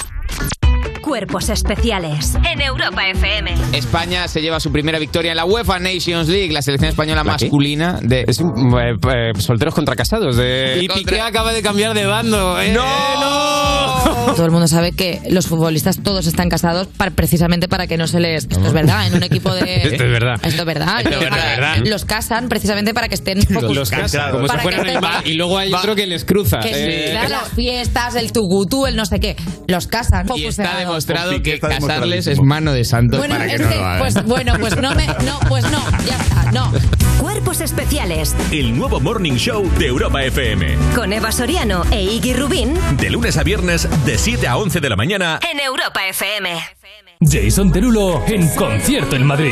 Cuerpos especiales. En Europa FM. España se lleva su primera victoria en la UEFA Nations League, la selección española ¿La qué? masculina de... Es un, eh, eh, solteros contra casados. De... Y Contra- Piqué acaba de cambiar de bando. ¿eh? Todo el mundo sabe que los futbolistas todos están casados para- precisamente para que no se les. Esto es verdad, en un equipo de. Esto es verdad. Esto es verdad. Esto es Los- verdad, verdad. Los casan precisamente para que estén Los casados. Como si fueran estén- bar. Y luego hay otro que les cruza. Que Eh, sí, las fiestas, el tugutú, el no sé qué. Los casan. Y está. Demostrado que casarles es mano de santo Bueno, para que es no que, lo hagan. pues bueno, pues no me. No, pues no, ya está, no. Cuerpos especiales. El nuevo Morning Show de Europa FM. Con Eva Soriano e Iggy Rubín. De lunes a viernes de 7 a 11 de la mañana. En Europa FM. Jason Derulo en concierto en Madrid.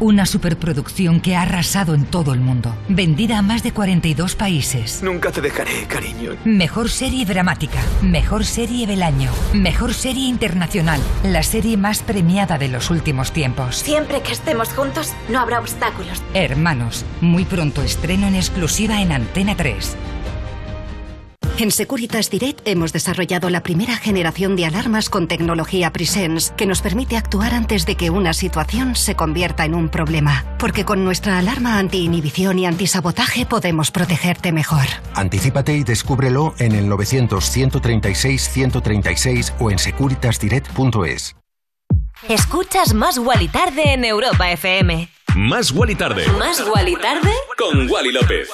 Una superproducción que ha arrasado en todo el mundo. Vendida a más de 42 países. Nunca te dejaré, cariño. Mejor serie dramática. Mejor serie del año. Mejor serie internacional. La serie más premiada de los últimos tiempos. Siempre que estemos juntos, no habrá obstáculos. Hermanos. Muy pronto estreno en exclusiva en Antena 3. En Securitas Direct hemos desarrollado la primera generación de alarmas con tecnología Presence que nos permite actuar antes de que una situación se convierta en un problema. Porque con nuestra alarma anti-inhibición y antisabotaje podemos protegerte mejor. Anticípate y descúbrelo en el 900-136-136 o en securitasdirect.es. Escuchas Más Wally Tarde en Europa FM. Más Wally Tarde. Más Wally Tarde. Con Wally López.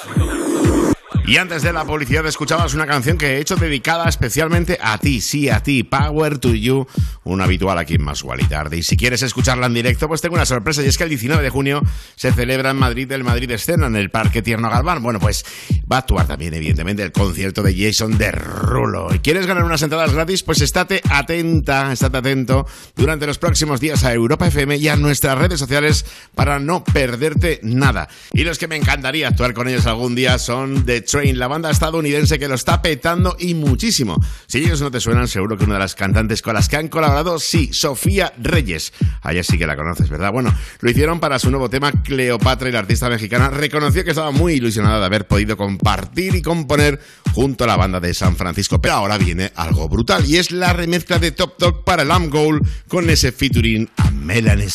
Y antes de la publicidad escuchabas una canción que he hecho dedicada especialmente a ti, sí, a ti, Power to You, un habitual aquí en Más y Tarde. Y si quieres escucharla en directo, pues tengo una sorpresa y es que el 19 de junio se celebra en Madrid el Madrid Escena en el Parque Tierno Galván. Bueno, pues va a actuar también, evidentemente, el concierto de Jason Derulo. ¿Y quieres ganar unas entradas gratis? Pues estate atenta, estate atento durante los próximos días a Europa FM y a nuestras redes sociales para no perderte nada. Y los que me encantaría actuar con ellos algún día son Train, la banda estadounidense que lo está petando y muchísimo. Si ellos no te suenan, seguro que una de las cantantes con las que han colaborado, sí, Sofía Reyes. A ella sí que la conoces, ¿verdad? Bueno, lo hicieron para su nuevo tema Cleopatra y la artista mexicana reconoció que estaba muy ilusionada de haber podido compartir y componer junto a la banda de San Francisco. Pero ahora viene algo brutal y es la remezcla de Top Dog para el Am Goal con ese featuring a Melanie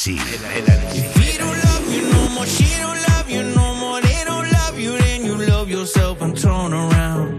yourself and turn around.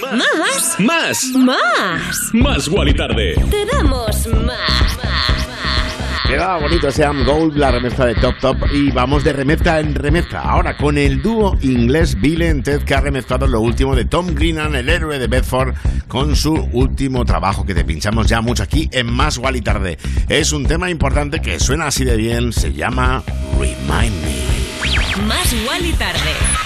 Más. Más. Más. Más. Más Wally Tarde. Te damos más. Queda bonito Sean Gold, la remezcla de Top Top. Y vamos de remezcla en remezcla. Ahora con el dúo inglés Bill and Ted, que ha remezclado lo último de Tom Greenan, el héroe de Bedford, con su último trabajo que te pinchamos ya mucho aquí en Más Wall y Tarde. Es un tema importante que suena así de bien, se llama Remind Me. Más Wall y Tarde.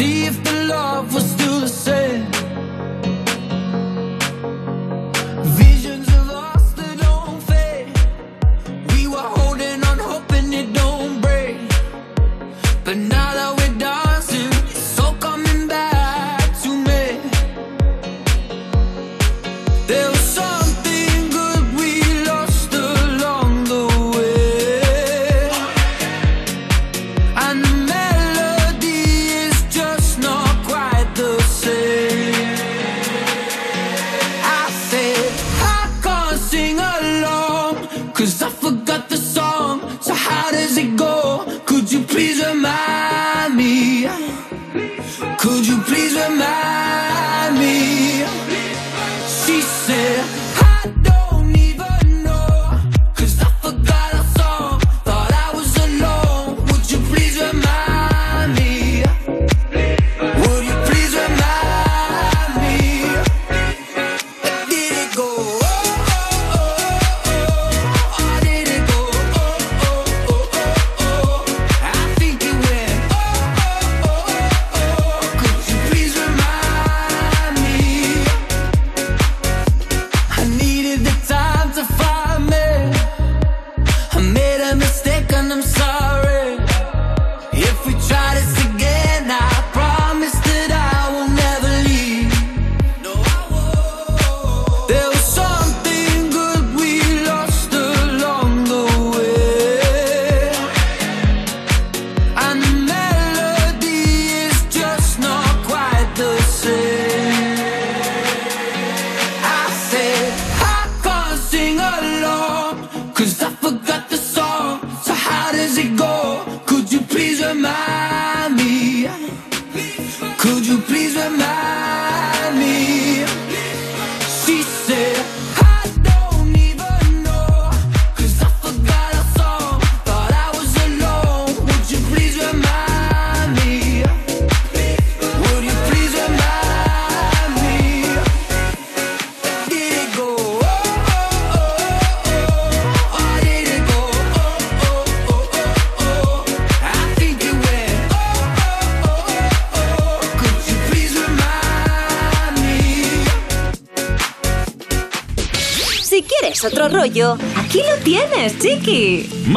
See if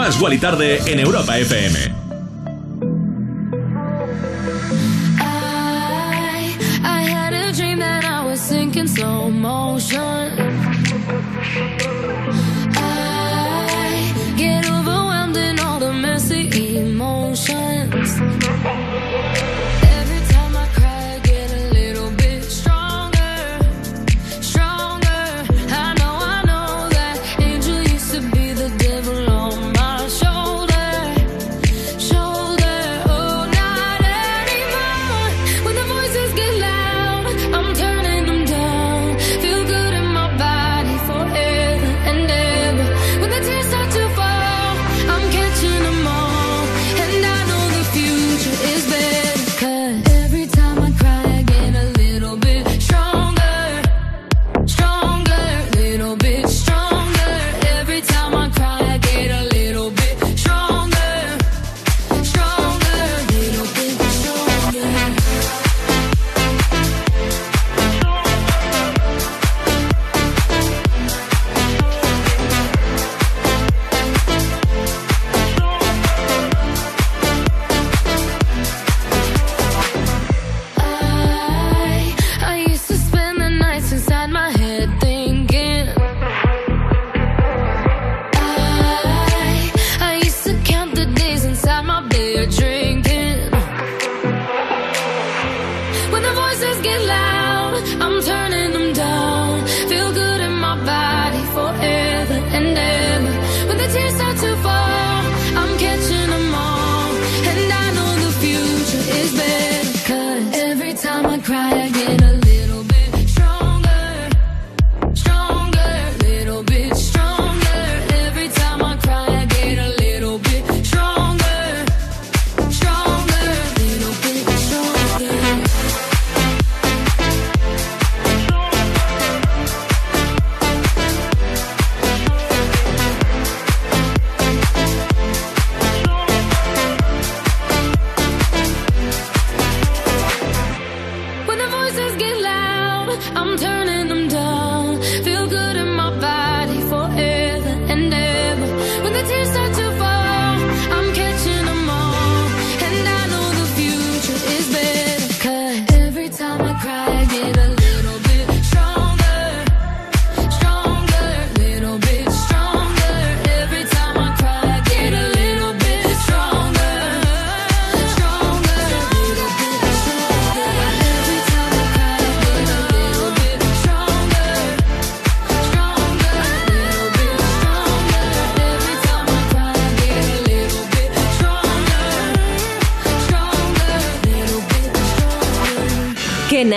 más Gualitarde en Europa FM.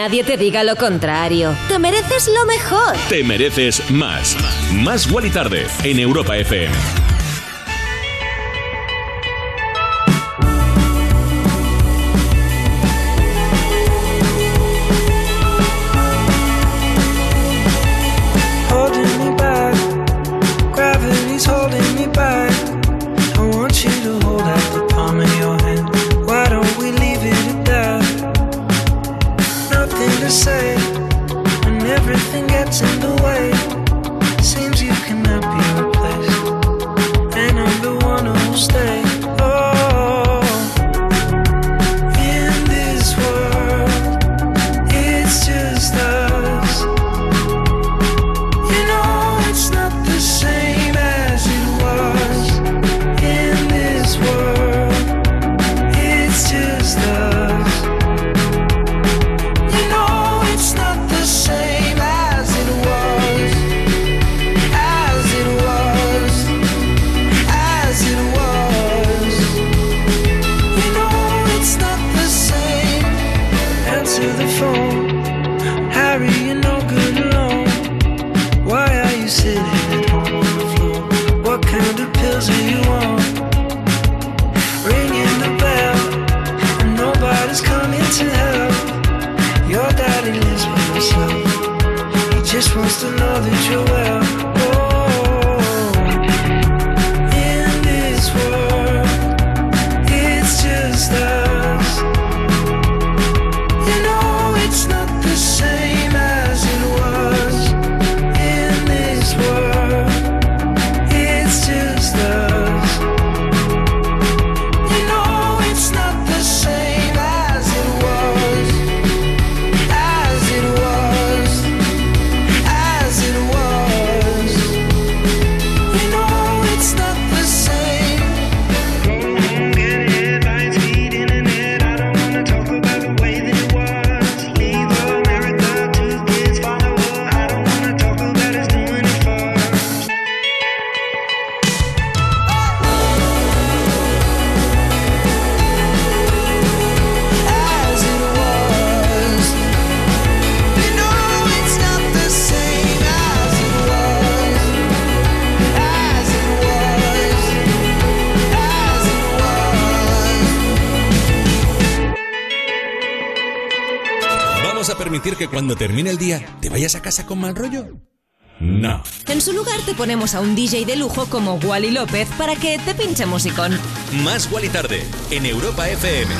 Nadie te diga lo contrario. Te mereces lo mejor. Te mereces más. Más Wally Tarde en Europa FM. Cuando termine el día te vayas a casa con mal rollo? No. En su lugar te ponemos a un DJ de lujo como Wally López para que te pinche musicón. Más Wally Tarde en Europa FM.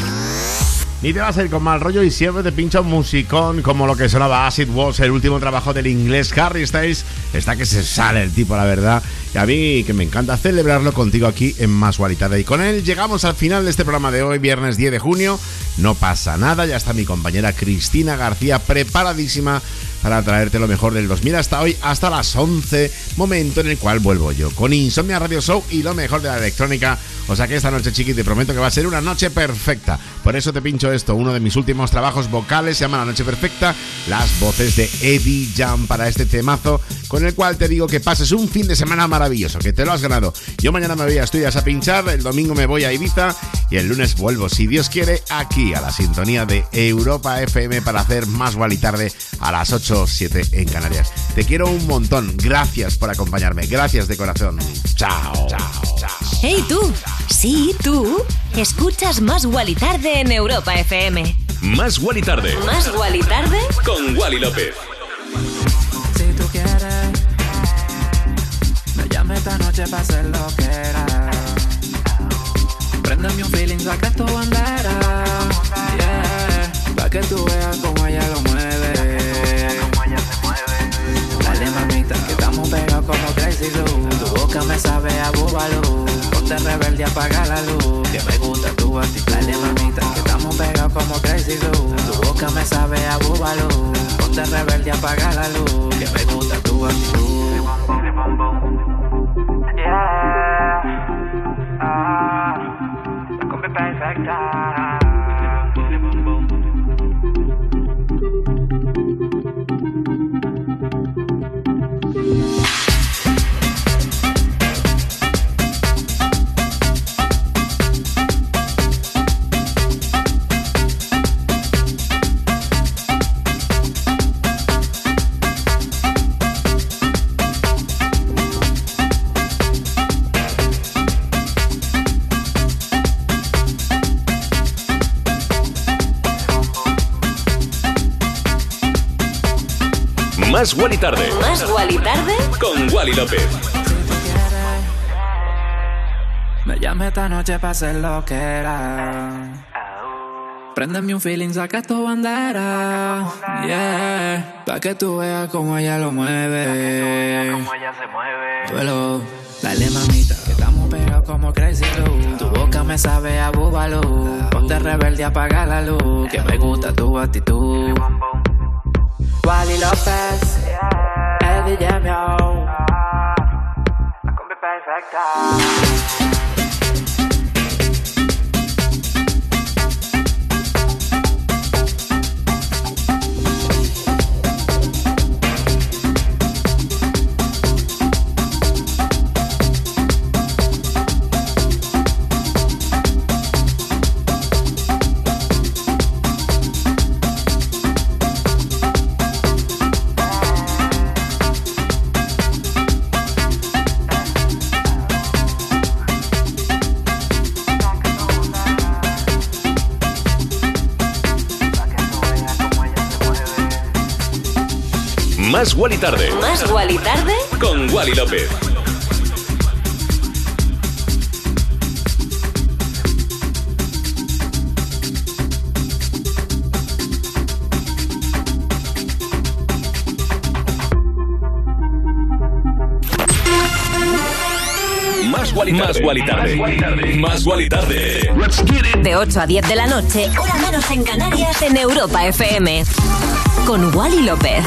Ni te vas a ir con mal rollo y siempre te pincha un musicón como lo que sonaba Acid Was, el último trabajo del inglés Harry Styles. Está que se sale el tipo, la verdad. Y a mí que me encanta celebrarlo contigo aquí en Más Guaritada. Y con él llegamos al final de este programa de hoy, viernes 10 de junio. No pasa nada, ya está mi compañera Cristina García preparadísima para traerte lo mejor del 2000 hasta hoy, hasta las 11, momento en el cual vuelvo yo con Insomnia Radio Show y lo mejor de la electrónica. O sea que esta noche, chiqui, te prometo que va a ser una noche perfecta. Por eso te pincho esto, uno de mis últimos trabajos vocales, se llama La Noche Perfecta, las voces de Eddie Jam para este temazo, con el cual te digo que pases un fin de semana maravilloso, que te lo has ganado. Yo mañana me voy a Estudias a pinchar, el domingo me voy a Ibiza y el lunes vuelvo, si Dios quiere, aquí a la sintonía de Europa FM para hacer más y tarde a las 8 o 7 en Canarias. Te quiero un montón, gracias por acompañarme, gracias de corazón. Chao, chao, chao. Hey tú, sí tú, escuchas Más Wally Tarde en Europa FM. Más Wally Tarde Más Wally Tarde con Wally López. Si tú quieres, me llame esta noche para hacer lo que era. Préndeme un feeling, saca tu bandera. Yeah, pa' que tú veas cómo ella lo mueve. Dale mamita, que estamos pegados como Crazy Glue. Tu boca me sabe a búbalo. Ponte rebelde, apaga la luz. Que me gusta tu actitud. Dale mamita, que estamos pegados como Crazy Glue. Tu boca me sabe a búbalo. Ponte rebelde, apaga la luz. Que me gusta tu actitud. Yeah. Ah, perfecta. Más Wally Tarde. Más Wally tarde. Con Wally López. Me llamé esta noche para hacer lo que era. Préndeme un feeling, saca tu bandera. Yeah. Pa' que tú veas cómo ella lo mueve. Cómo ella se mueve. Duelo. Dale mamita, que estamos pegados como Crazy Glue. Tu boca me sabe a búbalo. Ponte rebelde, apaga la luz. Que me gusta tu actitud. Wally López, el mío. La combi perfecta. Más Wally Tarde. Más Wally tarde. Con Wally López. Más Wally Tarde. Más Wally Tarde. Más Wally Tarde. De 8 a 10 de la noche, hora menos en Canarias, en Europa FM. Con Wally López.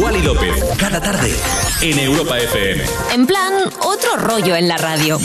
Wally López. Cada tarde. En Europa FM. En plan, otro rollo en la radio.